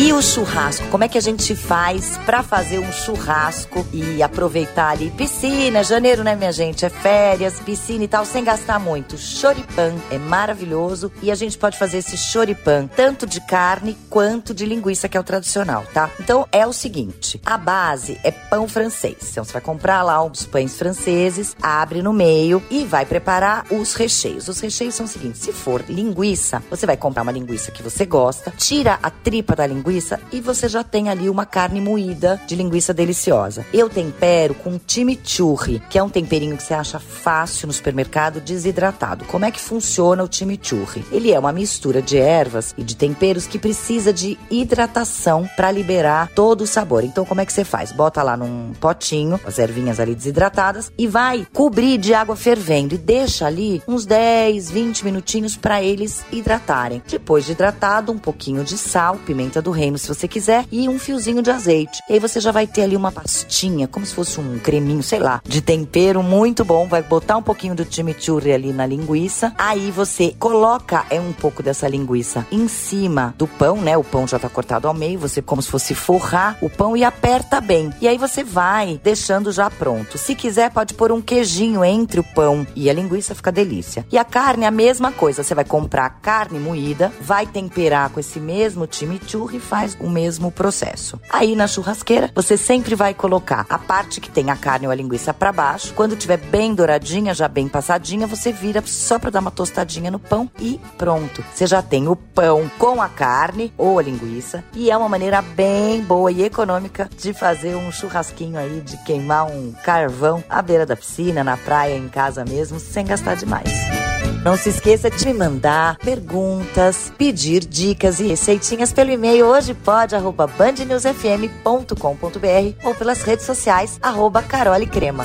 E o churrasco? Como é que a gente faz para fazer um churrasco e aproveitar ali piscina, janeiro, né, minha gente? É férias, piscina e tal, sem gastar muito. Choripan é maravilhoso e a gente pode fazer esse choripan tanto de carne quanto de linguiça, que é o tradicional, tá? Então é o seguinte: a base é pão francês. Então você vai comprar lá uns pães franceses, abre no meio e vai preparar os recheios. Os recheios são o seguinte: se for linguiça, você vai comprar uma linguiça que você gosta, tira a tripa da linguiça linguiça e você já tem ali uma carne moída de linguiça deliciosa. Eu tempero com chimichurri, que é um temperinho que você acha fácil no supermercado desidratado. Como é que funciona o chimichurri? Ele é uma mistura de ervas e de temperos que precisa de hidratação para liberar todo o sabor. Então como é que você faz? Bota lá num potinho as ervinhas ali desidratadas e vai cobrir de água fervendo e deixa ali uns 10, 20 minutinhos para eles hidratarem. Depois de hidratado, um pouquinho de sal, pimenta do reino, se você quiser, e um fiozinho de azeite. E aí você já vai ter ali uma pastinha, como se fosse um creminho, sei lá, de tempero muito bom. Vai botar um pouquinho do chimichurri ali na linguiça. Aí você coloca é um pouco dessa linguiça em cima do pão, né? O pão já tá cortado ao meio, você como se fosse forrar o pão e aperta bem. E aí você vai deixando já pronto. Se quiser, pode pôr um queijinho entre o pão e a linguiça, fica delícia. E a carne, a mesma coisa. Você vai comprar carne moída, vai temperar com esse mesmo chimichurri faz o mesmo processo. Aí na churrasqueira, você sempre vai colocar a parte que tem a carne ou a linguiça para baixo. Quando tiver bem douradinha, já bem passadinha, você vira só para dar uma tostadinha no pão e pronto. Você já tem o pão com a carne ou a linguiça e é uma maneira bem boa e econômica de fazer um churrasquinho aí, de queimar um carvão à beira da piscina, na praia, em casa mesmo, sem gastar demais. Não se esqueça de me mandar perguntas, pedir dicas e receitinhas pelo e-mail hojepod@bandnewsfm.com.br ou pelas redes sociais arroba Carole Crema.